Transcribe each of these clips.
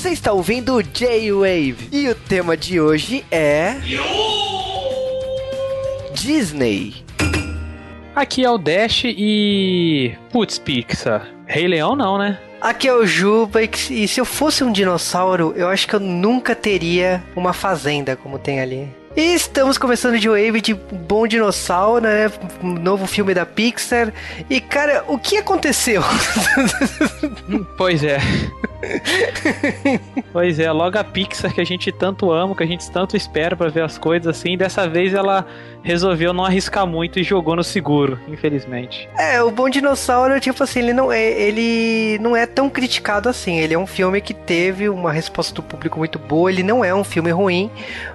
Você está ouvindo o J-Wave e o tema de hoje é. Disney. Aqui é o Dash e. Putz, Pixar. Rei Leão não, né? Aqui é o Juba e se eu fosse um dinossauro, eu acho que eu nunca teria uma fazenda como tem ali. E estamos começando de Wave de Bom Dinossauro, né? Um novo filme da Pixar. E cara, o que aconteceu? pois é. pois é, logo a Pixar que a gente tanto ama, que a gente tanto espera para ver as coisas assim, dessa vez ela resolveu não arriscar muito e jogou no seguro, infelizmente. É, o Bom Dinossauro, tipo assim, ele não é, ele não é tão criticado assim. Ele é um filme que teve uma resposta do público muito boa, ele não é um filme ruim,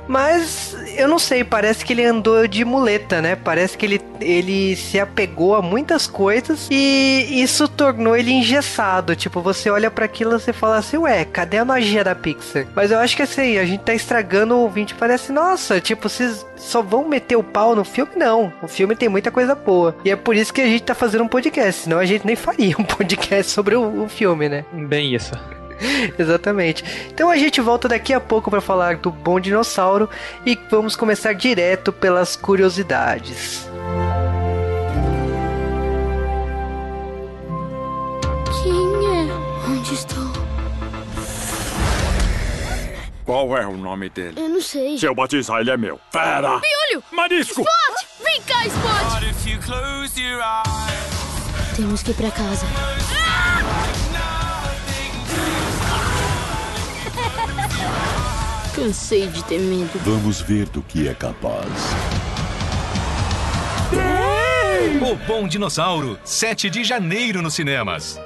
mas eu não sei, parece que ele andou de muleta, né? Parece que ele, ele se apegou a muitas coisas e isso tornou ele engessado. Tipo, você olha para aquilo e você fala assim, ué, cadê a magia da Pixar? Mas eu acho que assim, a gente tá estragando o ouvinte, parece, nossa, tipo, vocês só vão meter o pau no filme? Não. O filme tem muita coisa boa. E é por isso que a gente tá fazendo um podcast, senão a gente nem faria um podcast sobre o, o filme, né? Bem isso. Exatamente. Então a gente volta daqui a pouco para falar do Bom Dinossauro e vamos começar direto pelas curiosidades. Quem é? Onde estou? Qual é o nome dele? Eu não sei. Se eu batizar, ele é meu. Fera! Piolho! Marisco! Spot! Vem cá, Spot! Temos que ir pra casa. Cansei de ter medo. Vamos ver do que é capaz. O Bom Dinossauro, 7 de janeiro nos cinemas.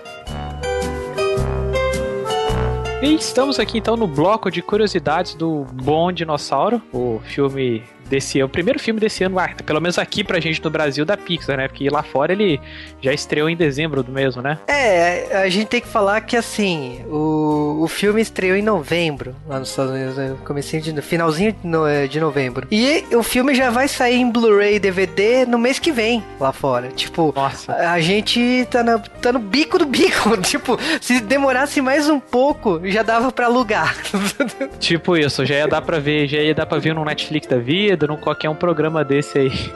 E estamos aqui então no bloco de curiosidades do Bom Dinossauro, o filme desse ano, o primeiro filme desse ano, ah, pelo menos aqui pra gente no Brasil, da Pixar, né? Porque lá fora ele já estreou em dezembro do mesmo, né? É, a gente tem que falar que assim, o, o filme estreou em novembro, lá nos Estados Unidos, né? comecinho de, finalzinho de, de novembro. E o filme já vai sair em Blu-ray e DVD no mês que vem, lá fora. Tipo, Nossa. a gente tá, na, tá no bico do bico. tipo, se demorasse mais um pouco, já dava pra alugar. tipo isso, já ia dar pra ver, já ia dar pra ver no Netflix da vida, num qualquer um programa desse aí.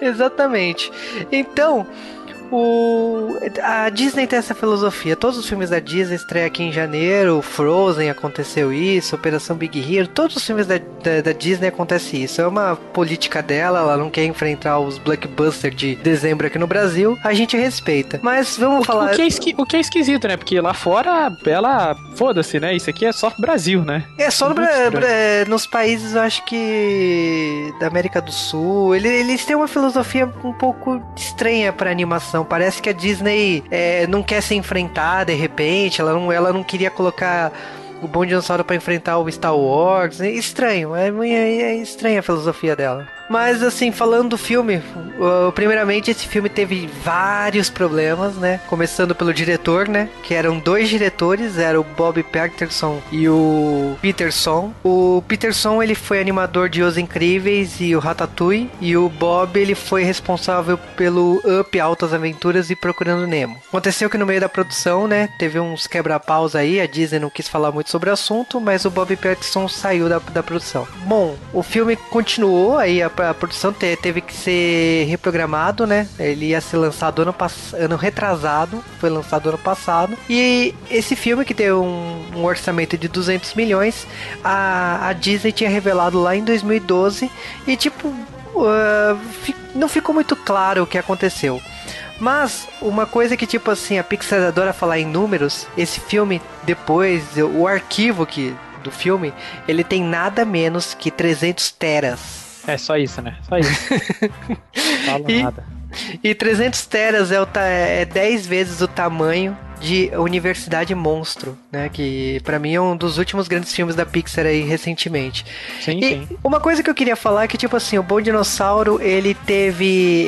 Exatamente. Então, o, a Disney tem essa filosofia. Todos os filmes da Disney estreiam aqui em janeiro. Frozen aconteceu isso, Operação Big Hero. Todos os filmes da, da, da, Disney acontece isso. É uma política dela. Ela não quer enfrentar os blockbusters de dezembro aqui no Brasil. A gente respeita. Mas vamos o, falar. O que, é esqui, o que é esquisito, né? Porque lá fora ela foda-se, né? Isso aqui é só Brasil, né? É só no, é, nos países, eu acho que da América do Sul. Eles, eles têm uma filosofia um pouco estranha para animação. Parece que a Disney é, não quer se enfrentar de repente, ela não, ela não queria colocar o Bom Dinossauro para enfrentar o Star Wars. É estranho, é, é, é estranha a filosofia dela. Mas assim, falando do filme, primeiramente esse filme teve vários problemas, né? Começando pelo diretor, né? Que eram dois diretores, era o Bob Peterson e o Peterson. O Peterson ele foi animador de Os Incríveis e o Ratatouille, e o Bob ele foi responsável pelo Up Altas Aventuras e Procurando Nemo. Aconteceu que no meio da produção, né? Teve uns quebra-paus aí, a Disney não quis falar muito sobre o assunto, mas o Bob Peterson saiu da, da produção. Bom, o filme continuou aí a a produção teve que ser reprogramado, né? Ele ia ser lançado ano, ano retrasado, foi lançado ano passado. E esse filme, que teve um, um orçamento de 200 milhões, a, a, Disney tinha revelado lá em 2012 e, tipo, uh, não ficou muito claro o que aconteceu. Mas uma coisa que, tipo assim, a Pixar adora falar em números, esse filme, depois, o arquivo que, do filme, ele tem nada menos que 300 teras. É só isso, né? Só isso. Fala e, nada. E 300 teras é, o, é 10 vezes o tamanho de Universidade Monstro, né? Que para mim é um dos últimos grandes filmes da Pixar aí recentemente. Sim, e sim. uma coisa que eu queria falar é que, tipo assim, o Bom Dinossauro, ele teve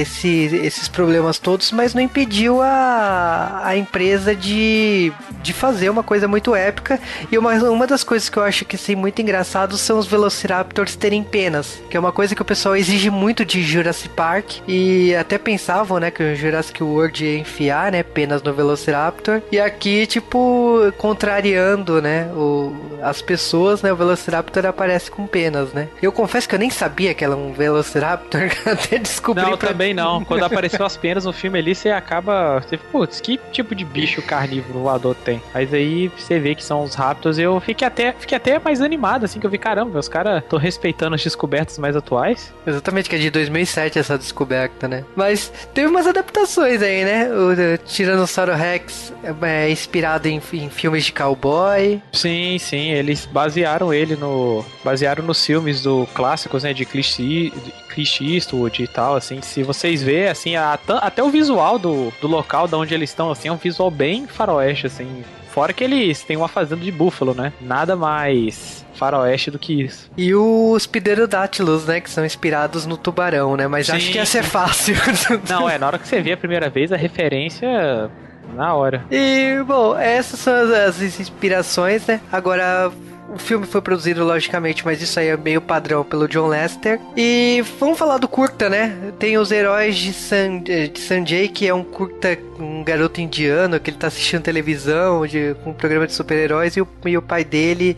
esse, esses problemas todos, mas não impediu a, a empresa de, de fazer uma coisa muito épica. E uma, uma das coisas que eu acho que assim, muito engraçado são os Velociraptors terem penas, que é uma coisa que o pessoal exige muito de Jurassic Park. E até pensavam, né, que o Jurassic World ia enfiar, né, penas no Velociraptor Velociraptor. E aqui, tipo, contrariando, né, o, as pessoas, né, o Velociraptor aparece com penas, né. Eu confesso que eu nem sabia que ela é um Velociraptor, até descobri. Não, pra- também não. Quando apareceu as penas no filme ali, você acaba. Você, putz, que tipo de bicho carnívoro voador tem? Mas aí você vê que são os raptors. Eu fiquei até, fiquei até mais animado, assim, que eu vi, caramba, os caras estão respeitando as descobertas mais atuais. Exatamente, que é de 2007 essa descoberta, né? Mas teve umas adaptações aí, né? O Tiranossauro Rex é, é inspirado em, em filmes de cowboy. Sim, sim, eles basearam ele no. basearam nos filmes do clássicos, né? De E- Clint Eastwood e tal, assim. Se vocês verem, assim, a- até o visual do, do local de onde eles estão, assim, é um visual bem faroeste, assim. Fora que eles têm uma fazenda de búfalo, né? Nada mais faroeste do que isso. E os Pterodáctilos, né? Que são inspirados no tubarão, né? Mas Sim, acho que ia ser sim. fácil. Não, é, na hora que você vê a primeira vez, a referência. Na hora. E, bom, essas são as, inspirações, né? Agora, o filme foi produzido, logicamente, mas isso aí é meio padrão pelo John Lester. E vamos falar do curta, né? Tem os Heróis de, San, de Sanjay, que é um curta, um garoto indiano que ele tá assistindo televisão de, com um programa de super-heróis e e o pai dele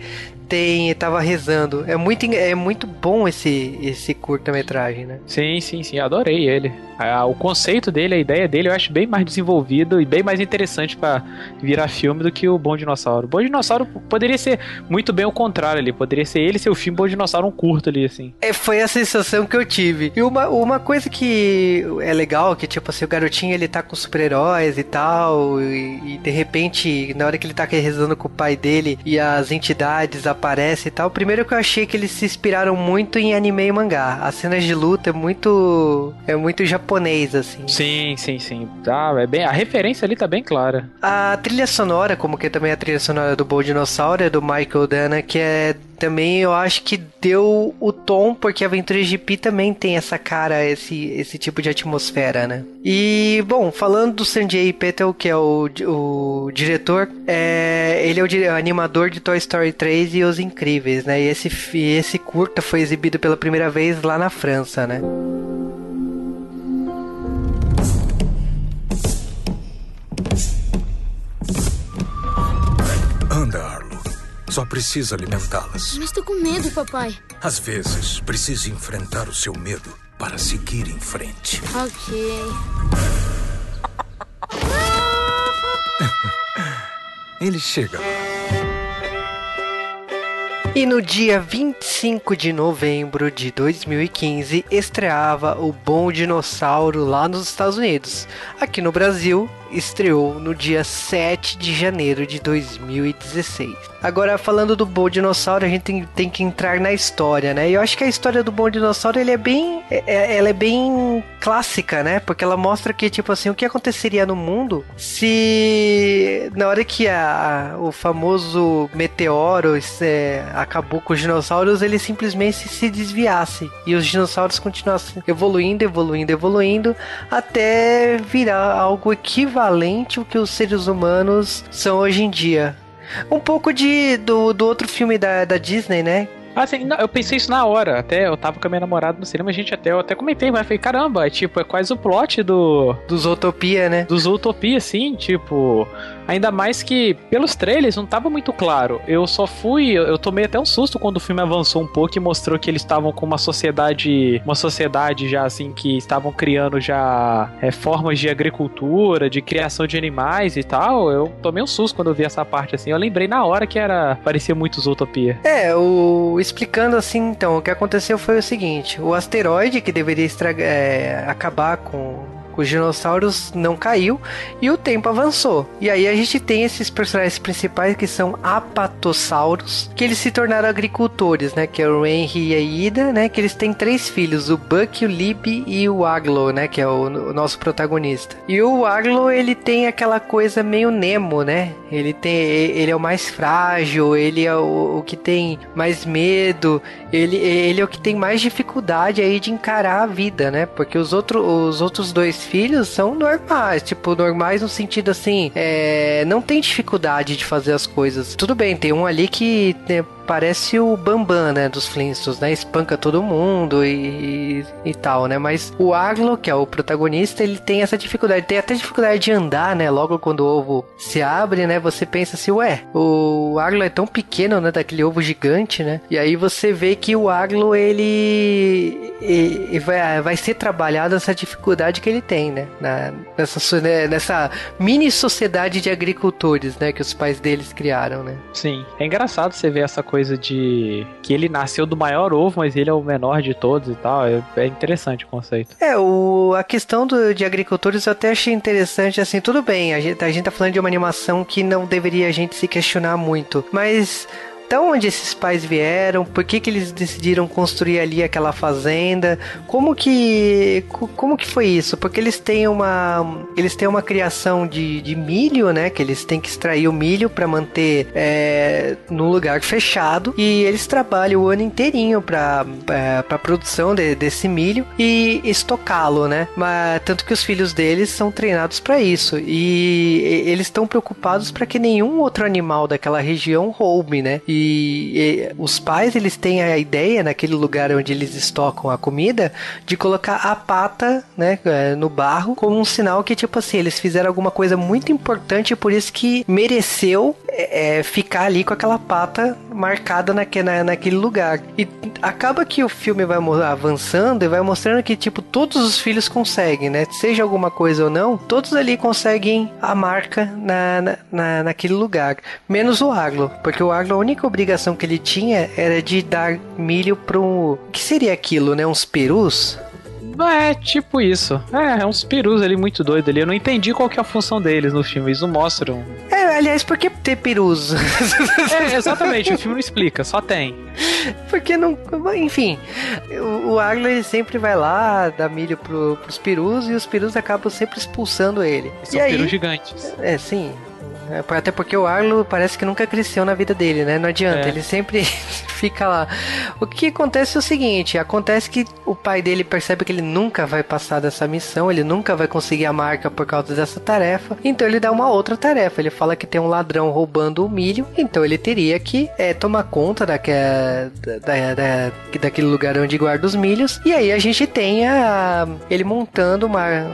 tem tava rezando. É muito, é muito bom esse, esse curta-metragem, né? Sim, sim, sim, adorei ele. Ah, o conceito dele, a ideia dele, eu acho bem mais desenvolvido e bem mais interessante pra virar filme do que o Bom Dinossauro. O Bom Dinossauro poderia ser muito bem o contrário ali, poderia ser ele ser o filme Bom Dinossauro um curto ali, assim. É, foi a sensação que eu tive. E uma, uma coisa que é legal, que tipo assim, o garotinho ele tá com super-heróis e tal, e, e de repente, na hora que ele tá rezando com o pai dele e as entidades aparecem e tal, primeiro que eu achei que eles se inspiraram muito em anime e mangá. As cenas de luta é muito. é muito japonês, assim. Sim, sim, sim. Tá, é bem, a referência ali tá bem clara. A trilha sonora, como que também a trilha sonora do Bom Dinossauro, é do Michael Dana, que é também eu acho que deu o tom, porque Aventuras de Pi também tem essa cara, esse, esse tipo de atmosfera, né? E, bom, falando do Sanjay Petel, que é o, o diretor, é, ele é o, animador de Toy Story 3 e Os Incríveis, né? E esse, esse curta foi exibido pela primeira vez lá na França, né? Só precisa alimentá-las. Mas tô com medo, papai. Às vezes, precisa enfrentar o seu medo para seguir em frente. Ok. Ele chega. E no dia 25 de novembro de 2015 estreava o Bom Dinossauro lá nos Estados Unidos. Aqui no Brasil estreou no dia 7 de janeiro de 2016. Agora falando do Bom Dinossauro, a gente tem, tem que entrar na história, né? E eu acho que a história do Bom Dinossauro ele é bem, é- é- ela é bem clássica, né? Porque ela mostra que tipo assim o que aconteceria no mundo se na hora que a, o famoso meteoro é, acabou com os dinossauros, ele simplesmente se desviasse e os dinossauros continuassem evoluindo, evoluindo, evoluindo até virar algo equivalente ao que os seres humanos são hoje em dia. Um pouco de do, do outro filme da, da Disney, né? Assim, não, eu pensei isso na hora. Até eu tava com a minha namorada no cinema, a gente até, eu até comentei, mas eu falei, caramba, é tipo, é quase o plot do. Dos Utopia, né? Dos Utopia, assim, tipo. Ainda mais que pelos trailers não tava muito claro. Eu só fui. Eu eu tomei até um susto quando o filme avançou um pouco e mostrou que eles estavam com uma sociedade. Uma sociedade já assim que estavam criando já é, formas de agricultura, de criação de animais e tal. Eu tomei um susto quando eu vi essa parte assim. Eu lembrei na hora que era. parecia muito Zootopia. É, o explicando assim, então, o que aconteceu foi o seguinte: o asteroide que deveria estragar, é, acabar com com os dinossauros não caiu e o tempo avançou. E aí a gente tem esses personagens principais que são apatossauros, que eles se tornaram agricultores, né? Que é o Henry e a Ida, né? Que eles têm três filhos, o Buck, o Lib e o Aglo, né? Que é o, o nosso protagonista. E o Aglo, ele tem aquela coisa meio Nemo, né? Ele tem, ele é o mais frágil, ele é o, o que tem mais medo, ele, ele é o que tem mais dificuldade aí de encarar a vida, né? Porque os, outro, os outros dois filhos são normais, tipo, normais no sentido assim, é, não tem dificuldade de fazer as coisas. Tudo bem, tem um ali que né, parece o Bambam, né, dos Flintstones, né? Espanca todo mundo e, e tal, né? Mas o Aglo, que é o protagonista, ele tem essa dificuldade, tem até dificuldade de andar, né? Logo quando o ovo se abre, né? Você pensa assim, ué, o Aglo é tão pequeno, né? Daquele ovo gigante, né? E aí você vê que o Aglo, ele, ele vai, vai ser trabalhado essa dificuldade que ele tem, né? Na, nessa, né, nessa mini sociedade de agricultores, né? Que os pais deles criaram, né? Sim. É engraçado você ver essa coisa de que ele nasceu do maior ovo, mas ele é o menor de todos e tal. É, é interessante o conceito. É, o, a questão do, de agricultores eu até achei interessante, assim, tudo bem, a gente, a gente tá falando de uma animação que não deveria a gente se questionar muito, mas da onde esses pais vieram, por que, que eles decidiram construir ali aquela fazenda, como que como que foi isso? Porque eles têm uma eles têm uma criação de, de milho, né? Que eles têm que extrair o milho para manter é, num lugar fechado e eles trabalham o ano inteirinho para é, para produção de, desse milho e estocá-lo, né? Mas tanto que os filhos deles são treinados para isso e eles estão preocupados para que nenhum outro animal daquela região roube, né? E e, os pais eles têm a ideia naquele lugar onde eles estocam a comida de colocar a pata, né, é, no barro como um sinal que tipo assim eles fizeram alguma coisa muito importante por isso que mereceu é, é ficar ali com aquela pata marcada na, naquele lugar. E acaba que o filme vai avançando e vai mostrando que tipo todos os filhos conseguem, né, seja alguma coisa ou não, todos ali conseguem a marca na, na, na naquele lugar, menos o Aglo, porque o Aglo a única única obrigação que ele tinha era de dar milho para um. O que seria aquilo, né? Uns perus? É, tipo isso. É, é uns perus ali muito doido ali. Eu não entendi qual que é a função deles no filme. Eles não mostram. É, aliás, por que ter perus? é, exatamente. o filme não explica, só tem. Porque não. Enfim, o, Arlo sempre vai lá, dá milho pro, pros perus e os perus acabam sempre expulsando ele. São e perus aí, gigantes. É, sim. É, até porque o Arlo parece que nunca cresceu na vida dele, né? Não adianta, é. ele sempre fica lá. O que acontece é o seguinte: acontece que o pai dele percebe que ele nunca vai passar dessa missão, ele nunca vai conseguir a marca por causa dessa tarefa, então ele dá uma outra tarefa. Ele fala que tem um ladrão roubando o milho, então ele teria que é, tomar conta daquele, da, da, daquele lugar onde guarda os milhos. E aí a gente tem a, ele montando uma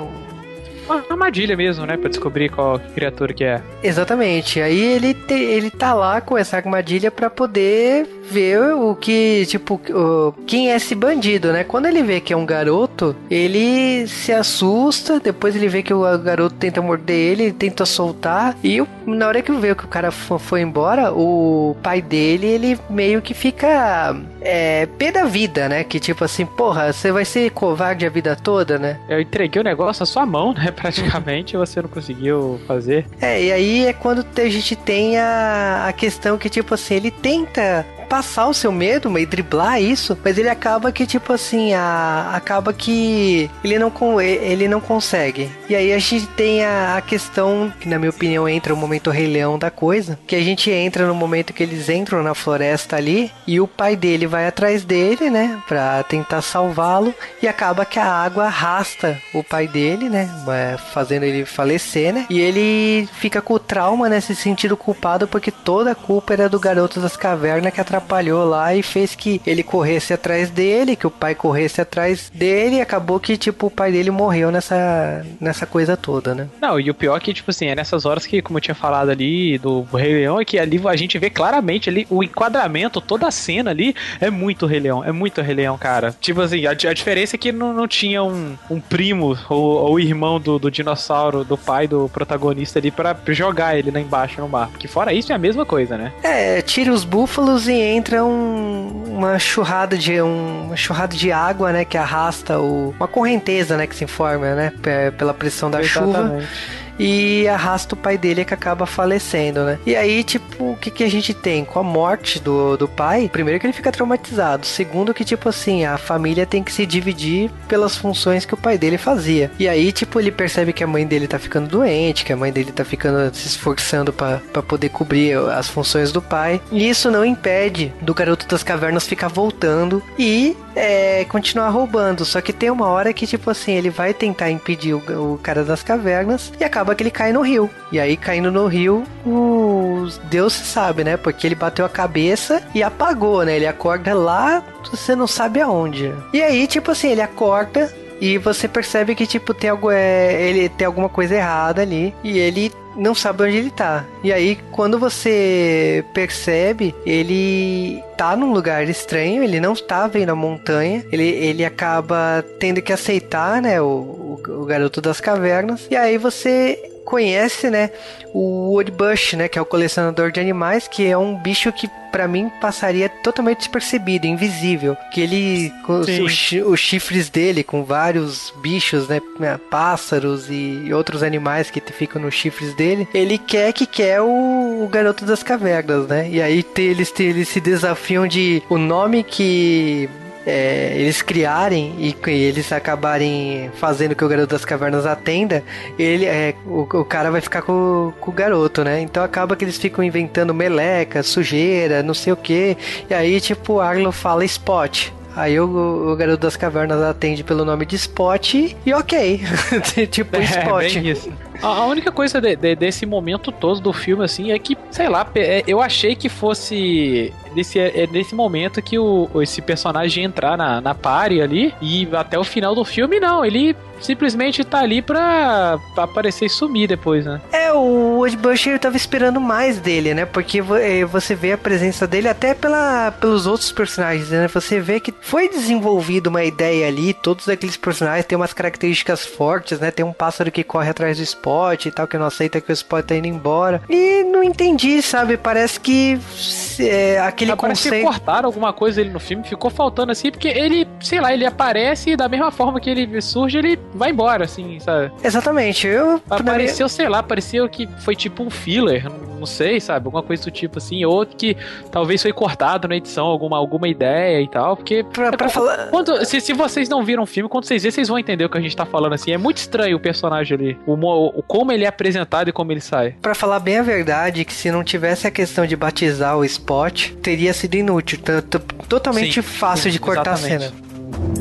uma armadilha mesmo, né? Pra descobrir qual criatura que é. Exatamente. Aí ele, te, ele tá lá com essa armadilha para poder ver o que, tipo, o, quem é esse bandido, né? Quando ele vê que é um garoto, ele se assusta, depois ele vê que o garoto tenta morder ele, ele tenta soltar, e na hora que vê que o cara foi embora, o pai dele, ele meio que fica é, pé da vida, né? Que tipo assim, porra, você vai ser covarde a vida toda, né? Eu entreguei o negócio na sua mão, né? Praticamente você não conseguiu fazer. É, e aí é quando a gente tem a, a questão que, tipo assim, ele tenta passar o seu medo e driblar isso, mas ele acaba que, tipo assim, a, acaba que ele não, ele não consegue. E aí a gente tem a, a questão, que na minha opinião entra o momento Rei Leão da coisa, que a gente entra no momento que eles entram na floresta ali e o pai dele vai atrás dele, né, pra tentar salvá-lo e acaba que a água arrasta o pai dele, né, é, fazendo ele falecer, né, e ele fica com o trauma, né, se sentindo culpado porque toda a culpa era do garoto das cavernas que atrapalhou atrapalhou lá e fez que ele corresse atrás dele, que o pai corresse atrás dele e acabou que, tipo, o pai dele morreu nessa, nessa coisa toda, né? Não, e o pior é que, tipo assim, é nessas horas que, como eu tinha falado ali do Rei Leão, é que ali a gente vê claramente ali o enquadramento, toda a cena ali é muito Rei Leão, é muito Rei Leão, cara. Tipo assim, a, a diferença é que não, não tinha um, um primo ou, ou irmão do, do dinossauro, do pai do protagonista ali para jogar ele lá embaixo no mar. Porque fora isso é a mesma coisa, né? É, tira os búfalos e entra um, uma churrada de um, uma churrada de água, né, que arrasta o, uma correnteza, né, que se forma, né, pela pressão da Exatamente. chuva e arrasta o pai dele que acaba falecendo, né? E aí, tipo, o que, que a gente tem? Com a morte do, do pai, primeiro que ele fica traumatizado, segundo que, tipo assim, a família tem que se dividir pelas funções que o pai dele fazia. E aí, tipo, ele percebe que a mãe dele tá ficando doente, que a mãe dele tá ficando se esforçando para poder cobrir as funções do pai. E isso não impede do garoto das cavernas ficar voltando e é, continuar roubando. Só que tem uma hora que, tipo assim, ele vai tentar impedir o, o cara das cavernas e acaba que ele cai no rio. E aí, caindo no rio, o Deus sabe, né? Porque ele bateu a cabeça e apagou, né? Ele acorda lá, você não sabe aonde. E aí, tipo assim, ele acorda e você percebe que, tipo, tem algo, é, ele tem alguma coisa errada ali. E ele não sabe onde ele tá. E aí, quando você percebe, ele tá num lugar estranho, ele não tá vendo a montanha, ele, ele acaba tendo que aceitar, né, o, o, o garoto das cavernas. E aí você conhece, né, o Woodbush, né, que é o colecionador de animais, que é um bicho que para mim passaria totalmente despercebido, invisível, que ele com os, os, os chifres dele com vários bichos, né, pássaros e outros animais que ficam nos chifres dele, ele quer que quer o, o garoto das cavernas, né? E aí eles, eles se desafiam de o nome que é, eles criarem e eles acabarem fazendo que o garoto das cavernas atenda, ele é, o, o cara vai ficar com, com, o garoto, né? Então acaba que eles ficam inventando meleca, sujeira, não sei o que. E aí, tipo, o Arlo fala spot. Aí o, o, garoto das cavernas atende pelo nome de Spot e ok. tipo é, Spot. Bem isso. A única coisa de, de, desse momento todo do filme, assim, é que, sei lá, é, eu achei que fosse desse, é nesse momento que o, esse personagem entrar na, na party ali e até o final do filme, não. Ele simplesmente tá ali pra, pra aparecer e sumir depois, né? É, o Wood Busher tava esperando mais dele, né? Porque é, você vê a presença dele até pela, pelos outros personagens, né? Você vê que foi desenvolvido uma ideia ali, todos aqueles personagens têm umas características fortes, né? Tem um pássaro que corre atrás do E tal, que não aceita que o Spot tá indo embora. E não entendi, sabe? Parece que é, aquele Parece conceito... que cortaram alguma coisa ele no filme, ficou faltando assim, porque ele, sei lá, ele aparece e da mesma forma que ele surge, ele vai embora, assim, sabe? Exatamente. Eu apareceu, sei lá, pareceu que foi tipo um filler, não sei, sabe? Alguma coisa do tipo assim, ou que talvez foi cortado na edição, alguma, alguma ideia e tal, porque. Pra, pra é, falar. Quando, se, se vocês não viram o filme, quando vocês verem, vocês vão entender o que a gente tá falando assim. É muito estranho o personagem ali, o, o como ele é apresentado e como ele sai. Para falar bem a verdade, que se não tivesse a questão de batizar o Spot, teria sido inútil. Totalmente sim, fácil de cortar exatamente. a cena.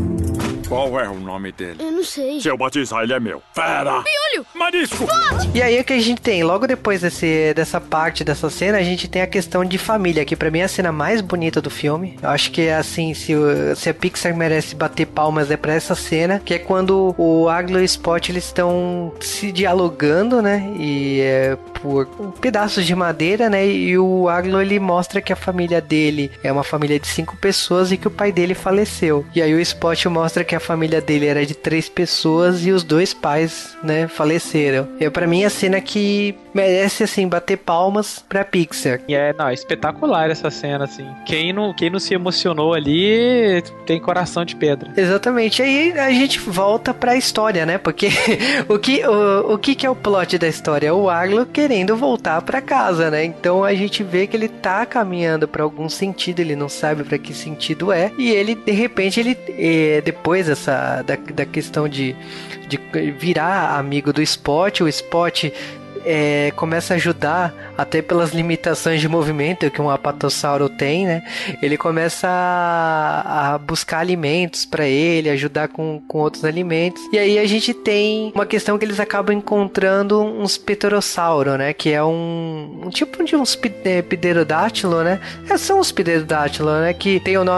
Qual é o nome dele? Eu não sei. Se eu batizar, ele é meu. Fera! Piolho! Marisco! E aí o que a gente tem? Logo depois desse, dessa parte, dessa cena, a gente tem a questão de família, que para mim é a cena mais bonita do filme. Eu acho que é assim, se, se a Pixar merece bater palmas é pra essa cena, que é quando o Aglo e o Spot eles estão se dialogando, né? E é por pedaços de madeira, né? E o Aglo ele mostra que a família dele é uma família de cinco pessoas e que o pai dele faleceu. E aí o Spot mostra que a família dele era de três pessoas e os dois pais, né, faleceram. E para mim a cena que merece assim bater palmas pra Pixar. E é, não, é espetacular essa cena assim. Quem não, quem não se emocionou ali tem coração de pedra. Exatamente. Aí a gente volta pra história, né? Porque o que o, o que que é o plot da história? É o Arlo querendo voltar para casa, né? Então a gente vê que ele tá caminhando para algum sentido, ele não sabe para que sentido é, e ele de repente ele é, depois dessa da, da questão de, de virar amigo do Spot, o Spot é, começa a ajudar, até pelas limitações de movimento que um apatossauro tem, né? Ele começa a, a buscar alimentos para ele, ajudar com, com outros alimentos. E aí a gente tem uma questão que eles acabam encontrando uns pterossauro, né? Que é um, um tipo de uns é, pterodátilo, né? É, são os pterodátilos, né? Que tem o, no,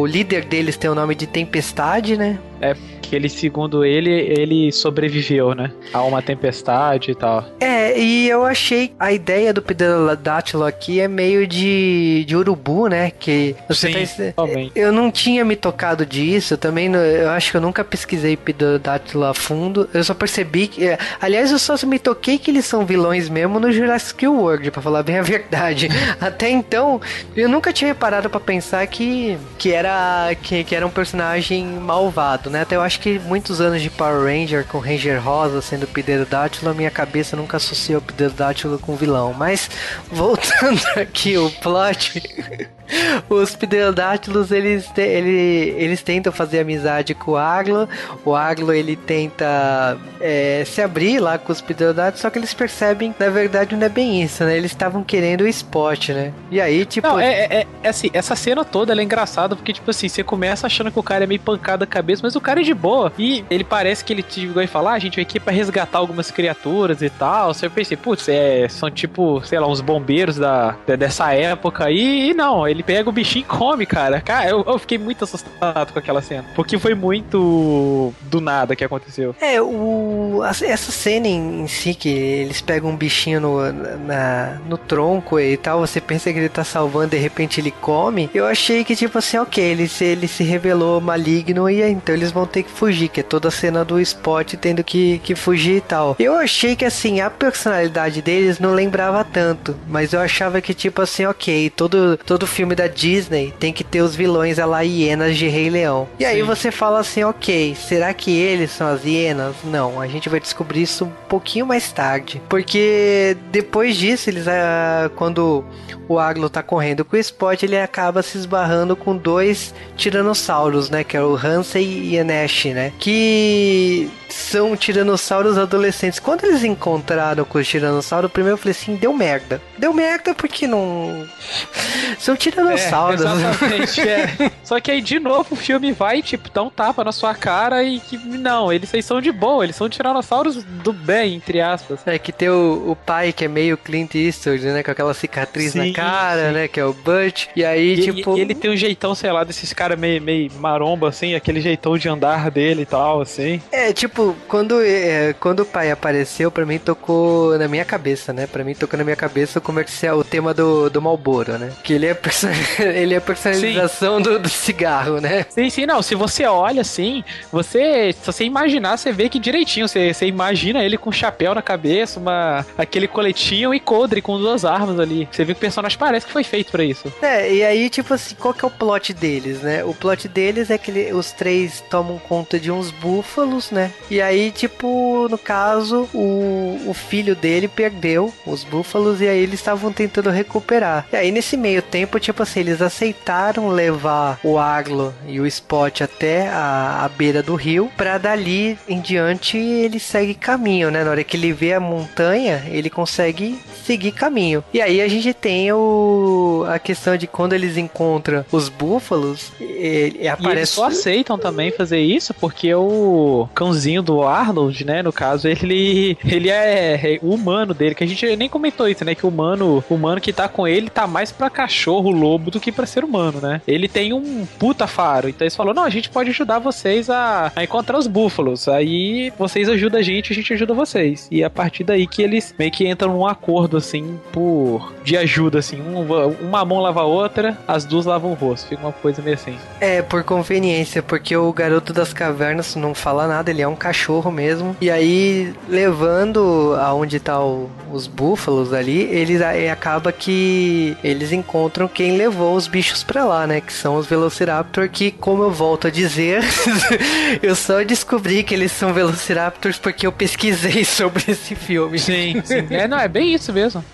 o líder deles tem o nome de Tempestade, né? É, que ele, segundo ele, ele sobreviveu, né? A uma tempestade e tal. É, e eu achei a ideia do pterodátilo aqui é meio de, de urubu, né? Que você Sim, tá, eu não tinha me tocado disso, também eu acho que eu nunca pesquisei pterodátilo a fundo. Eu só percebi que, é, aliás, eu só me toquei que eles são vilões mesmo no Jurassic World, para falar bem a verdade. Até então, eu nunca tinha parado para pensar que que era que, que era um personagem malvado, né? Até eu acho que muitos anos de Power Ranger com Ranger Rosa sendo Pterodátilo, a minha cabeça nunca associou o Pterodátilo com vilão. Mas voltando aqui o plot, os Pterodátilos eles, te- ele- eles tentam fazer amizade com o Aglo. O Aglo ele tenta é, se abrir lá com os Pterodátilos, só que eles percebem que na verdade não é bem isso, né? Eles estavam querendo o Spot, né? E aí, tipo. Não, é, é, é assim, essa cena toda é engraçada porque, tipo assim, você começa achando que o cara é meio pancada a cabeça, mas o cara é de boa. E ele parece que ele te e falar, ah, a gente veio aqui pra resgatar algumas criaturas e tal. Você pensei, putz, é, são tipo, sei lá, uns bombeiros da, de- dessa época aí. E não, ele pega o bichinho e come, cara. Cara, eu, eu fiquei muito assustado com aquela cena. Porque foi muito do nada que aconteceu. É, o, essa cena em, si, que eles pegam um bichinho no, na, no tronco e tal, você pensa que ele tá salvando, de repente ele come. Eu achei que, tipo assim, ok, ele ele se revelou maligno e então eles vão ter que fugir, que é toda a cena do Spot tendo que, que fugir e tal. Eu achei que, assim, a personalidade deles não lembrava tanto, mas eu achava que, tipo assim, ok, todo, todo filme da Disney tem que ter os vilões, a lá, hienas de Rei Leão. E aí Sim. você fala assim, ok, será que eles são as hienas? Não, a gente vai descobrir isso um pouquinho mais tarde. Porque depois disso, eles ah, quando o Aglo tá correndo com o Spot, ele acaba se esbarrando com dois tiranossauros, né? Que é o Hansei e Nash, né? Que são tiranossauros adolescentes. Quando eles encontraram com os tiranossauros, primeiro eu falei assim, deu merda. Deu merda porque não... São tiranossauros. É, exatamente, é. Só que aí, de novo, o filme vai, tipo, dá um tapa na sua cara e que, não, eles aí são de boa, eles são tiranossauros do bem, entre aspas. É que tem o, o pai que é meio Clint Eastwood, né? Com aquela cicatriz Sim, na cara, sim. né? Que é o Butch. E aí, E, tipo. e ele tem um jeitão, sei lá, desses caras meio, meio maromba, assim, aquele jeitão de andar dele e tal, assim. É, tipo, quando, é, quando o pai apareceu, pra mim tocou na minha cabeça, né? Pra mim tocou na minha cabeça o comercial, o tema do, do Malboro, né? Que ele é, perso- ele é a personalização do, do cigarro, né? Sim, sim, não. Se você olha assim, você. Se você imaginar, você vê que direitinho. Você, você imagina ele com um chapéu na cabeça, uma, aquele coletinho e coldre com duas armas ali. Você vê que o personagem parece que foi feito pra isso. É, e aí, tipo assim, qual que é o plot deles, né? O plot deles é que ele- os três tomam conta de uns búfalos, né? E aí, tipo, no caso, o, o filho dele perdeu os búfalos e aí eles estavam tentando recuperar. E aí, nesse meio tempo, tipo assim, eles aceitaram levar o Aglo e o Spot até a, a beira do rio, pra dali em diante ele segue caminho, né? Na hora que ele vê a montanha, ele consegue seguir caminho. E aí a gente tem o, a questão de quando eles encontram os búfalos, ele, E eles aparece. só aceitam também fazer isso porque o cãozinho do Arnold, né, no caso, ele ele é, é o humano dele, que a gente nem comentou isso, né, que o humano, o humano que tá com ele tá mais pra cachorro, lobo do que pra ser humano, né? Ele tem um puta faro, então eles falou: "Não, a gente pode ajudar vocês a, a encontrar os búfalos. Aí vocês ajudam a gente, a gente ajuda vocês". E é a partir daí que eles meio que entram num acordo assim por de ajuda assim, um, uma mão lava a outra, as duas lavam o rosto. Fica uma coisa meio assim. É, por conveniência, porque o garoto das cavernas não fala nada, ele é um cachorro mesmo. E aí, levando aonde tá o- os búfalos ali, eles aí acaba que eles encontram quem levou os bichos pra lá, né? Que são os Velociraptor, que, como eu volto a dizer, eu só descobri que eles são Velociraptors porque eu pesquisei sobre esse filme. Sim, sim. É, não, é bem isso mesmo.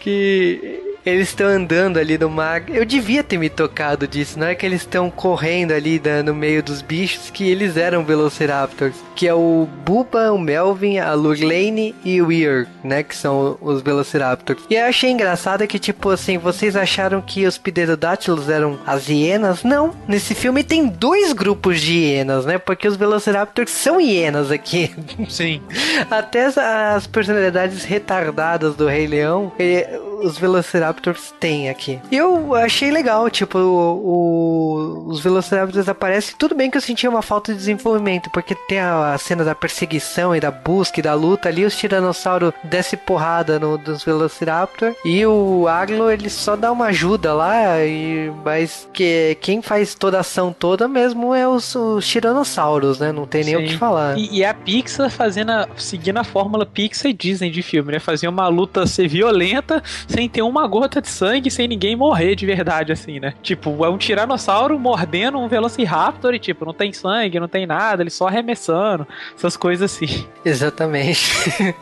que eles estão andando ali no mar. Eu devia ter me tocado disso. Não é que eles estão correndo ali da- no meio dos bichos que eles eram Velociraptors. Que é o Bubba, o Melvin, a Lurlane e o Ear, né? Que são os Velociraptors. E eu achei engraçado que, tipo assim, vocês acharam que os pterodátilos eram as hienas? Não. Nesse filme tem dois grupos de hienas, né? Porque os Velociraptors são hienas aqui. Sim. Até as, as personalidades retardadas do Rei Leão, os Velociraptors têm aqui. E eu achei legal, tipo, o- o- os Velociraptors aparecem. Tudo bem que eu senti uma falta de desenvolvimento, porque tem a, a cena da perseguição e da busca e da luta ali, os Tiranossauro desce porrada no, dos Velociraptor e o Aglo ele só dá uma ajuda lá, e, mas que, quem faz toda a ação toda mesmo é os, os Tiranossauros, né? Não tem nem o que falar. E, e a Pixar fazendo a, seguindo a fórmula Pixar e Disney de filme, né? Fazia uma luta ser violenta, sem ter uma gota de sangue, sem ninguém morrer de verdade, assim, né? Tipo, é um tiranossauro mordendo um Velociraptor e, tipo, não tem sangue, não tem nada, ele só arremessando, essas coisas assim. Exatamente.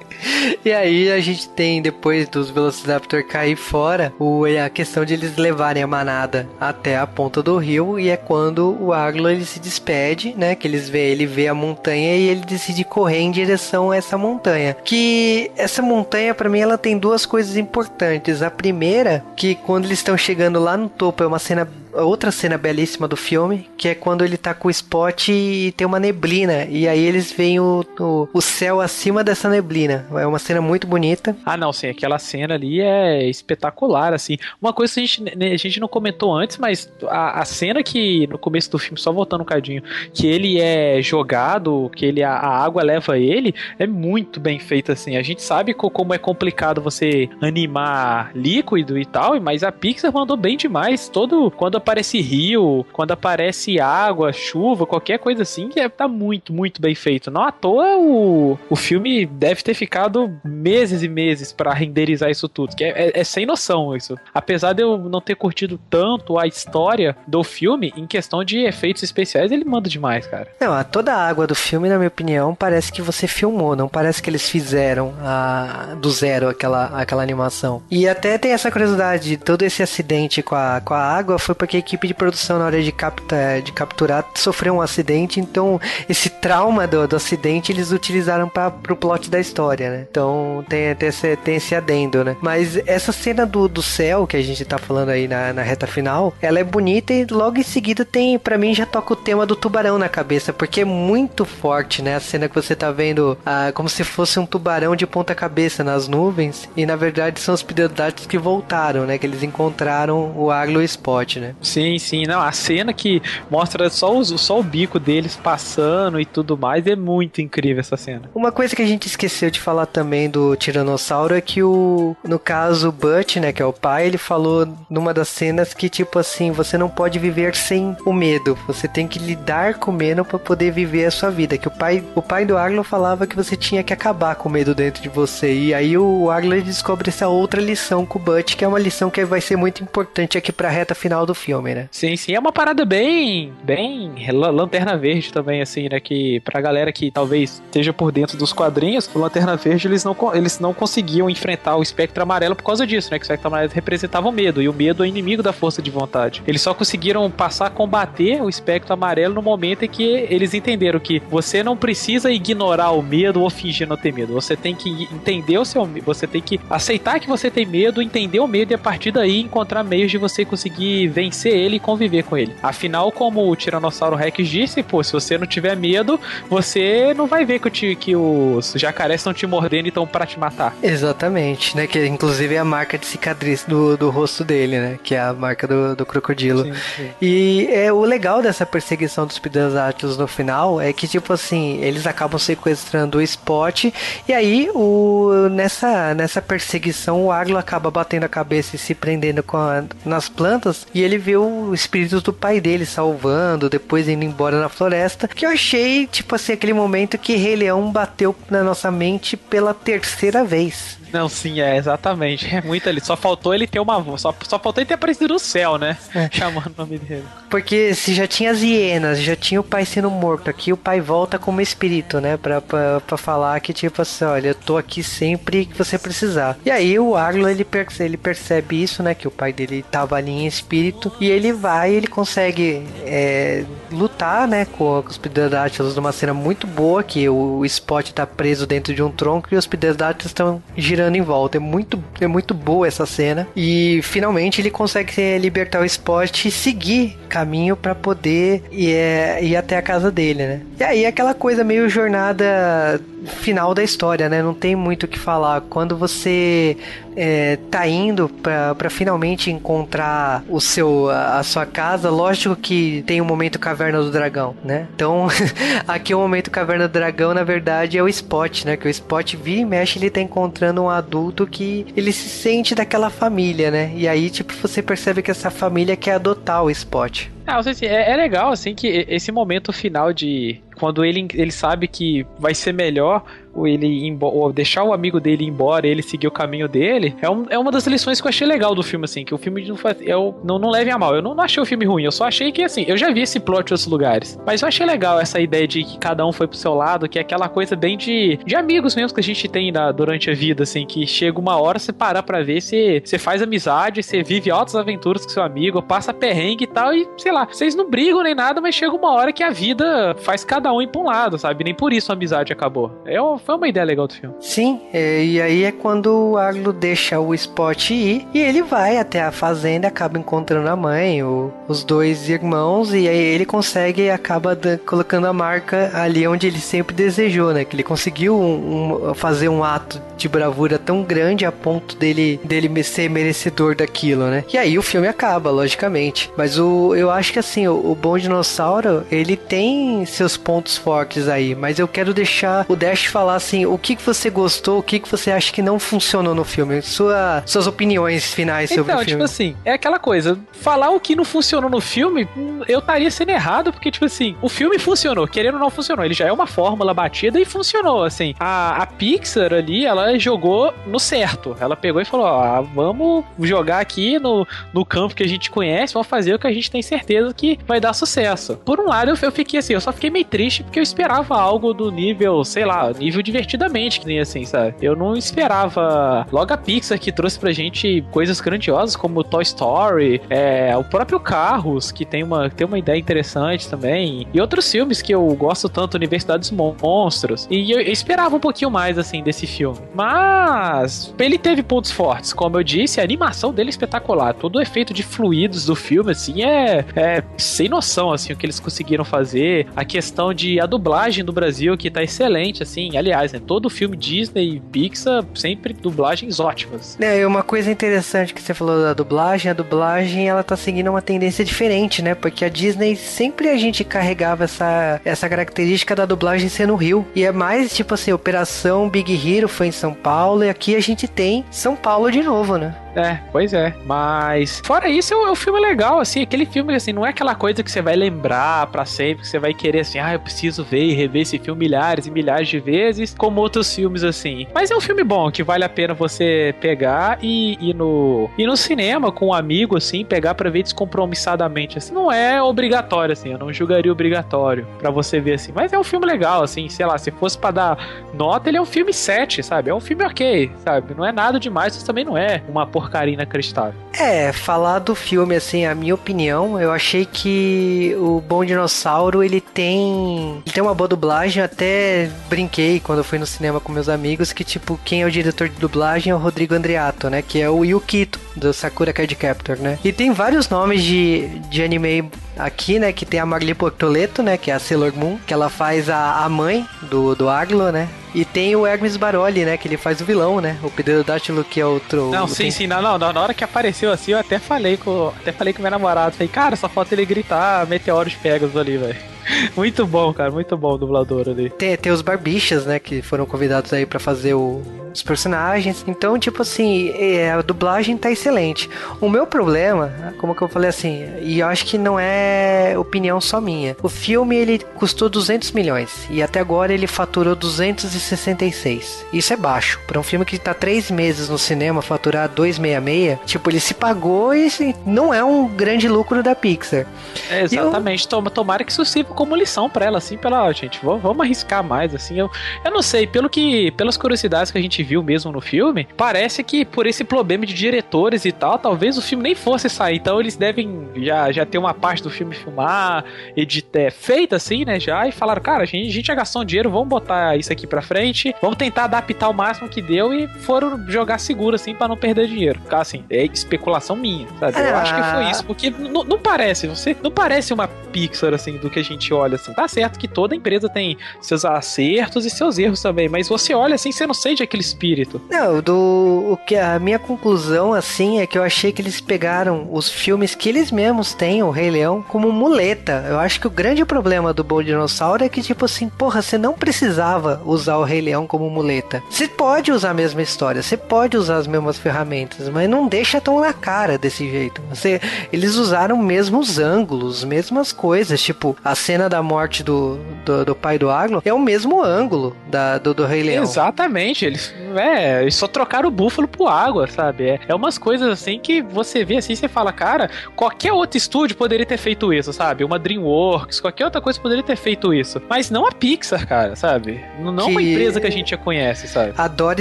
e aí a gente tem, depois dos Velociraptor cair fora, o, a questão de eles levarem a manada até a ponta do rio, e é quando o Arlo ele se despede, né? Que eles vê, ele vê a montanha e ele decide correr em direção a essa montanha. Que essa montanha, para mim, ela tem duas coisas importantes. A primeira, que quando eles estão chegando lá no topo, é uma cena outra cena belíssima do filme, que é quando ele tá com o Spot e tem uma neblina. E aí eles veem o, o, o, céu acima dessa neblina. É uma cena muito bonita. Ah, não, sim, aquela cena ali é espetacular, assim. Uma coisa que a gente, né, a gente não comentou antes, mas a, a cena que no começo do filme, só voltando um cadinho, que ele é jogado, que ele a, a água leva ele, é muito bem feita, assim. A gente sabe como é complicado você animar líquido e tal, mas a Pixar mandou bem demais. Todo quando aparece rio, quando aparece água, chuva, qualquer coisa assim, que é, tá muito, muito bem feito. Não à toa o, o filme deve ter ficado meses e meses para renderizar isso tudo, que é, é, é, sem noção isso. Apesar de eu não ter curtido tanto a história do filme, em questão de efeitos especiais, ele manda demais, cara. Não, toda a água do filme, na minha opinião, parece que você filmou, não parece que eles fizeram a, do zero aquela, aquela animação. E até tem essa curiosidade, todo esse acidente com a, com a água foi porque a equipe de produção na hora de, capta, de capturar sofreu um acidente, então esse trauma do, do acidente eles utilizaram para pro plot da história, né? Então tem, tem, esse, tem esse adendo, né? Mas essa cena do, do céu que a gente tá falando aí na, na reta final, ela é bonita e logo em seguida tem, para mim já toca o tema do tubarão na cabeça, porque é muito forte, né? A cena que você tá vendo ah, como se fosse um tubarão de ponta cabeça nas nuvens e na verdade são os pterodáctilos que voltaram, né? Que eles encontraram o Arlo Spot, né? Sim, sim. Não, a cena que mostra só, os, só o bico deles passando e tudo mais é muito incrível essa cena. Uma coisa que a gente esqueceu de falar também do Tiranossauro é que o, no caso, o Butch, né, que é o pai, ele falou numa das cenas que, tipo assim, você não pode viver sem o medo. Você tem que lidar com o medo para poder viver a sua vida. Que o pai, o pai do Arlo falava que você tinha que acabar com o medo dentro de você. E aí o Arlo descobre essa outra lição com o Butch, que é uma lição que vai ser muito importante aqui pra reta final do filme filme, né? Sim, sim. É uma parada bem. bem. lanterna verde também, assim, né? Que pra galera que talvez esteja por dentro dos quadrinhos, o Lanterna Verde eles não, eles não conseguiam enfrentar o espectro amarelo por causa disso, né? Que o espectro amarelo representava o medo, e o medo é inimigo da força de vontade. Eles só conseguiram passar a combater o espectro amarelo no momento em que eles entenderam que você não precisa ignorar o medo ou fingir não ter medo. Você tem que entender o seu você tem que aceitar que você tem medo, entender o medo e a partir daí encontrar meios de você conseguir vencer conhecer ele e conviver com ele. Afinal, como o Tiranossauro Rex disse, pô, se você não tiver medo, você não vai ver que, te, que os jacarés estão te mordendo e estão pra te matar. Exatamente, né? Que inclusive é a marca de cicatriz do, do rosto dele, né? Que é a marca do, do crocodilo. Sim, sim. E é, o legal dessa perseguição dos Pterodáctilos no final é que, tipo assim, eles acabam sequestrando o Spot e aí o, nessa, nessa perseguição o Aglo acaba batendo a cabeça e se prendendo com a, nas plantas e ele vê o espírito do pai dele salvando, depois indo embora na floresta. Que eu achei, tipo assim, aquele momento que Rei Leão bateu na nossa mente pela terceira vez. Não, sim, é, exatamente. É muito ali. Só faltou ele ter uma voz. Só, só faltou ele ter aparecido no céu, né? É. Chamando o nome dele. Porque se já tinha as hienas, já tinha o pai sendo morto aqui, o pai volta como espírito, né? Pra, pra, pra falar que, tipo assim, olha, eu tô aqui sempre que você precisar. E aí o Arlo, ele, percebe, ele percebe isso, né? Que o pai dele tava ali em espírito. E ele vai, ele consegue é, lutar, né? Com, com os pterodáctilos numa cena muito boa, que o, o Spot tá preso dentro de um tronco e os pterodáctilos estão girando girando em volta. É muito, é muito boa essa cena. E finalmente ele consegue libertar o Spot e seguir caminho para poder ir, é, ir até a casa dele, né? E aí aquela coisa meio jornada final da história, né? Não tem muito o que falar. Quando você é, tá indo para finalmente encontrar o seu a, a, sua casa, lógico que tem o momento Caverna do Dragão, né? Então, aqui o momento Caverna do Dragão, na verdade, é o Spot, né? Que o Spot vira e mexe, ele tá encontrando um adulto que ele se sente daquela família, né? E aí, tipo, você percebe que essa família quer adotar o Spot. Ah, assim, é, é legal, assim, que esse momento final de quando ele, ele sabe que vai ser melhor ele ou deixar o amigo dele ir embora ele seguir o caminho dele, é, um- é uma das lições que eu achei legal do filme, assim, que o filme não faz. Eu, não, não leve a mal. Eu não, não achei o filme ruim, eu só achei que, assim, eu já vi esse plot em outros lugares. Mas eu achei legal essa ideia de que cada um foi pro seu lado, que é aquela coisa bem de, de amigos mesmo que a gente tem na- durante a vida, assim, que chega uma hora você parar pra ver, você, você faz amizade, você vive altas aventuras com seu amigo, passa perrengue e tal, e sei lá, vocês não brigam nem nada, mas chega uma hora que a vida faz cada um ir pra um lado, sabe? Nem por isso a amizade acabou. É, um- foi uma ideia legal do filme. Sim, é, e aí é quando o Aglo deixa o Spot ir e ele vai até a fazenda, acaba encontrando a mãe, o- os dois irmãos, e aí ele consegue e acaba colocando a marca ali onde ele sempre desejou, né? Que ele conseguiu um- um- fazer um ato de bravura tão grande a ponto dele, dele ser merecedor daquilo, né? E aí o filme acaba, logicamente. Mas o, eu acho que assim, o, o Bom Dinossauro, ele tem seus pontos fortes aí, mas eu quero deixar o Dash falar assim, o que, que você gostou, o que, que você acha que não funcionou no filme, Sua, suas opiniões finais sobre Então, o tipo filme. assim, é aquela coisa, falar o que não funcionou no filme, eu estaria sendo errado, porque, tipo assim, o filme funcionou, querendo ou não funcionou, ele já é uma fórmula batida e funcionou, assim. A, a Pixar ali, ela jogou no certo, ela pegou e falou, ó, vamos jogar aqui no, no campo que a gente conhece, vamos fazer o que a gente tem certeza que vai dar sucesso. Por um lado, eu, eu fiquei assim, eu só fiquei meio triste porque eu esperava algo do nível, sei lá, nível divertidamente, que nem assim, sabe? Eu não esperava logo a Pixar que trouxe pra gente coisas grandiosas como Toy Story, é, o próprio Carros, que tem uma, tem uma ideia interessante também, e outros filmes que eu gosto tanto, Universidade dos Monstros. E eu, eu esperava um pouquinho mais, assim, desse filme. Mas ele teve pontos fortes, como eu disse, a animação dele é espetacular. Todo o efeito de fluidos do filme, assim, é, é sem noção, assim, o que eles conseguiram fazer. A questão de a dublagem do Brasil, que tá excelente, assim. Aliás, né, todo filme Disney e Pixar, sempre dublagens ótimas. É, uma coisa interessante que você falou da dublagem, a dublagem ela tá seguindo uma tendência diferente, né? Porque a Disney sempre a gente carregava essa, essa característica da dublagem ser no Rio. E é mais tipo assim, Operação Big Hero foi em São Paulo e aqui a gente tem São Paulo de novo, né? É, pois é. Mas, fora isso, é é um filme legal, assim. Aquele filme, assim, não é aquela coisa que você vai lembrar pra sempre, que você vai querer, assim, ah, eu preciso ver e rever esse filme milhares e milhares de vezes, como outros filmes, assim. Mas é um filme bom, que vale a pena você pegar e ir no, ir no cinema com um amigo, assim, pegar pra ver descompromissadamente, assim. Não é obrigatório, assim, eu não julgaria obrigatório pra você ver, assim. Mas é um filme legal, assim, sei lá, se fosse pra dar nota, ele é um filme 7, sabe? É um filme ok, sabe? Não é nada demais, mas também não é uma porcaria inacreditável. É, falar do filme, assim, a minha opinião, eu achei que o Bom Dinossauro, ele tem. Ele tem uma boa dublagem, até brinquei quando eu fui no cinema com meus amigos, que, tipo, quem é o diretor de dublagem é o Rodrigo Andreato, né? Que é o Yukito, do Sakura Card Captor, né? E tem vários nomes de, de anime aqui, né? Que tem a Marli Portoleto, né? Que é a Sailor Moon, que ela faz a, a mãe do, do Aglo, né? E tem o Hermes Baroli, né? Que ele faz o vilão, né? O Pterodátilo, que é outro. Não, sim, tem- sim, não, não, na hora que apareceu assim, eu até falei com, até falei com meu namorado, falei, cara, só falta ele gritar meteoros Pegasus ali, velho. Muito bom, cara, muito bom o dublador ali. Tem, tem os barbichas, né, que foram convidados aí pra fazer o- os personagens. Então, tipo assim, é, a dublagem tá excelente. O meu problema, como que eu falei assim, e eu acho que não é opinião só minha. O filme ele custou 200 milhões e até agora ele faturou 266. Isso é baixo. Pra um filme que tá três meses no cinema faturar 266, tipo, ele se pagou e assim, não é um grande lucro da Pixar. É, exatamente, Toma, tomara que isso sirva como lição pra ela, assim, pela, ó, gente, vamos, vamos arriscar mais, assim, eu, eu não sei, pelo que, pelas curiosidades que a gente viu mesmo no filme, parece que por esse problema de diretores e tal, talvez o filme nem fosse sair, então eles devem já, já ter uma parte do filme filmar, editar, feita assim, né, já, e falaram, cara, a gente, a gente já gastou um dinheiro, vamos botar isso aqui pra frente, vamos tentar adaptar o máximo que deu e foram jogar seguro, assim, pra não perder dinheiro, Ficar assim, é especulação minha, sabe, eu Ah. acho que foi isso, porque não, não parece, você não parece uma Pixar, assim, do que a gente olha, assim. Tá certo que toda empresa tem seus acertos e seus erros também, mas você olha assim, você não sente aquele espírito. Não, do o que a minha conclusão assim é que eu achei que eles pegaram os filmes que eles mesmos têm, o Rei Leão, como muleta. Eu acho que o grande problema do Bom Dinossauro é que tipo assim, porra, você não precisava usar o Rei Leão como muleta. Você pode usar a mesma história, você pode usar as mesmas ferramentas, mas não deixa tão na cara desse jeito. Você, eles usaram mesmos ângulos, mesmas coisas, tipo a cena da morte do, do, do pai do Aglo é o mesmo ângulo da, do, do Rei Leão. Exatamente, eles, é, eles só trocaram o búfalo por água, sabe? É, é umas coisas assim que você vê assim, você fala, cara, qualquer outro estúdio poderia ter feito isso, sabe? Uma DreamWorks, qualquer outra coisa poderia ter feito isso. Mas não a Pixar, cara, sabe? Não Que- uma empresa que a gente já conhece, sabe? Adora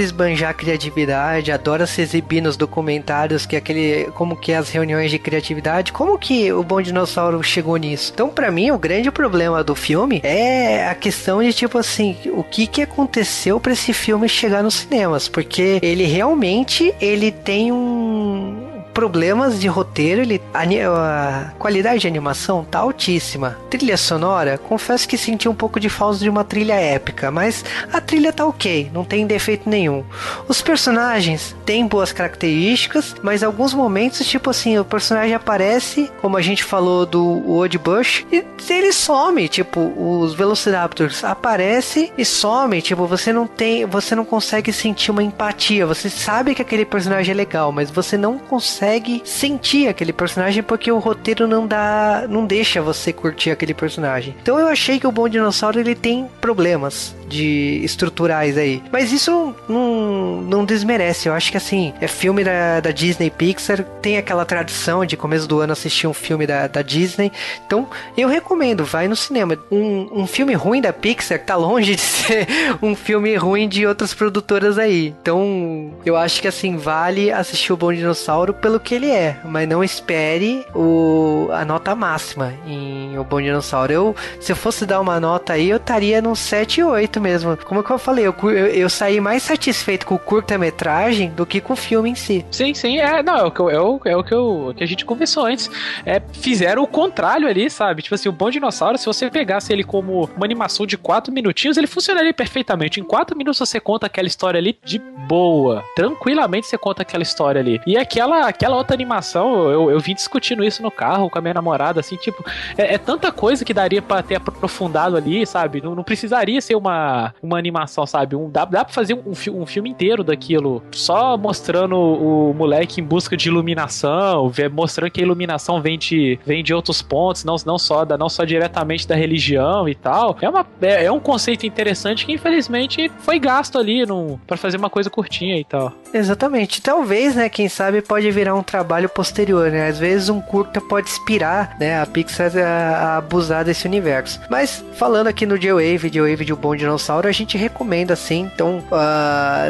esbanjar criatividade, adora se exibir nos documentários, que é aquele. Como que é as reuniões de criatividade. Como que o Bom Dinossauro chegou nisso? Então, pra mim, o grande problema do filme é a questão de, tipo assim, o que que aconteceu pra esse filme chegar nos cinemas? Porque ele realmente ele tem um problemas de roteiro, ele a, a qualidade de animação tá altíssima. Trilha sonora, confesso que senti um pouco de falta de uma trilha épica, mas a trilha tá ok, não tem defeito nenhum. Os personagens têm boas características, mas alguns momentos, tipo assim, o personagem aparece, como a gente falou do Wood Bush, e ele some, tipo, os Velociraptors aparece e some, tipo, você não tem, você não consegue sentir uma empatia, você sabe que aquele personagem é legal, mas você não consegue sentir aquele personagem porque o roteiro não dá, não deixa você curtir aquele personagem. Então eu achei que o Bom Dinossauro ele tem problemas de estruturais aí, mas isso não, não, desmerece. Eu acho que assim é filme da, da Disney Pixar tem aquela tradição de começo do ano assistir um filme da, da Disney. Então eu recomendo, vai no cinema. Um, um filme ruim da Pixar tá longe de ser um filme ruim de outras produtoras aí. Então eu acho que assim vale assistir o Bom Dinossauro pelo que ele é, mas não espere o, a nota máxima em O Bom Dinossauro. Eu, se eu fosse dar uma nota aí, eu estaria no 7 e 8 mesmo. Como que eu falei, eu, eu, eu saí mais satisfeito com o curta-metragem do que com o filme em si. Sim, sim, é, não, é o que, eu- é o, é o que, eu, que a gente conversou antes. É, fizeram o contrário ali, sabe? Tipo assim, o Bom Dinossauro, se você pegasse ele como uma animação de 4 minutinhos, ele funcionaria perfeitamente. Em 4 minutos você conta aquela história ali de boa. Tranquilamente você conta aquela história ali. E aquela, aquela outra animação, eu, eu vim discutindo isso no carro com a minha namorada, assim, tipo, é, é tanta coisa que daria pra ter aprofundado ali, sabe? Não, não precisaria ser uma, uma animação, sabe? Um, dá, dá pra fazer um, um filme inteiro daquilo, só mostrando o moleque em busca de iluminação, mostrando que a iluminação vem de, vem de outros pontos, não, não, só da, não só diretamente da religião e tal. É, uma, é, é um conceito interessante que, infelizmente, foi gasto ali pra fazer uma coisa curtinha e tal. Exatamente. Talvez, né, quem sabe pode virar um trabalho posterior, né? Às vezes um curta pode inspirar, né, a Pixar a, a abusar desse universo. Mas falando aqui no J-Wave, J-Wave de O Bom Dinossauro, a gente recomenda sim. Então,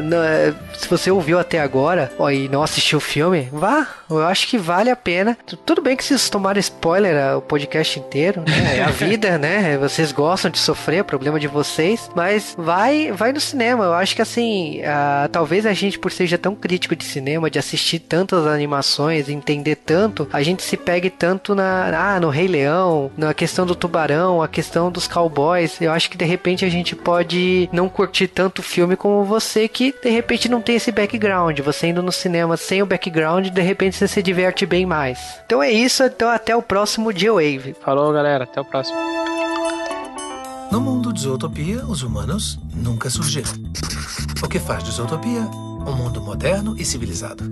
na- se você ouviu até agora ó, e não assistiu o filme, vá. Eu acho que vale a pena. Tu- Tudo bem que vocês tomaram spoiler ah, o podcast inteiro, né? É a vida, né? Vocês gostam de sofrer, é problema de vocês. Mas vai, vai no cinema. Eu acho que assim, ah, talvez a gente, por ser já tão crítico de cinema, de assistir tantas animações, entender tanto, a gente se pegue tanto na, ah, no Rei Leão, na questão do tubarão, a questão dos cowboys. Eu acho que de repente a gente pode não curtir tanto filme como você que de repente não tem esse background. Você indo no cinema sem o background, de repente você se diverte bem mais. Então é isso, então até o próximo G-Wave. Falou, galera. Até o próximo. No mundo de Zootopia, os humanos nunca surgiram. O que faz de Zootopia um mundo moderno e civilizado,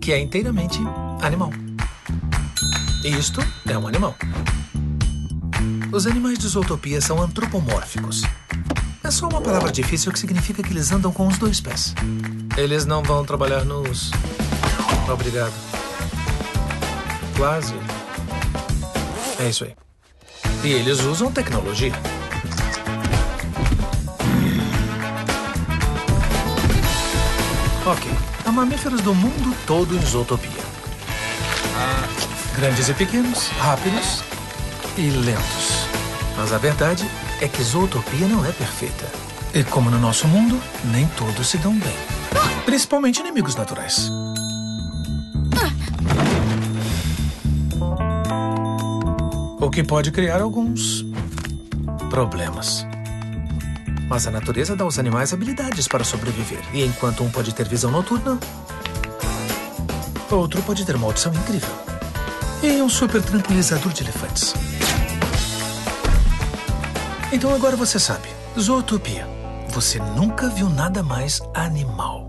que é inteiramente animal. E isto é um animal. Os animais de Zootopia são antropomórficos. É só uma palavra difícil que significa que eles andam com os dois pés. Eles não vão trabalhar nus. Obrigado. Quase. É isso aí. E eles usam tecnologia. Ok. Há mamíferos do mundo todo em Zootopia. Grandes e pequenos, rápidos e lentos. Mas a verdade é que Zootopia não é perfeita. E como no nosso mundo, nem todos se dão bem. Principalmente inimigos naturais. Que pode criar alguns problemas. Mas a natureza dá aos animais habilidades para sobreviver. E enquanto um pode ter visão noturna, outro pode ter uma audição incrível. E um super tranquilizador de elefantes. Então agora você sabe. Zootopia. Você nunca viu nada mais animal.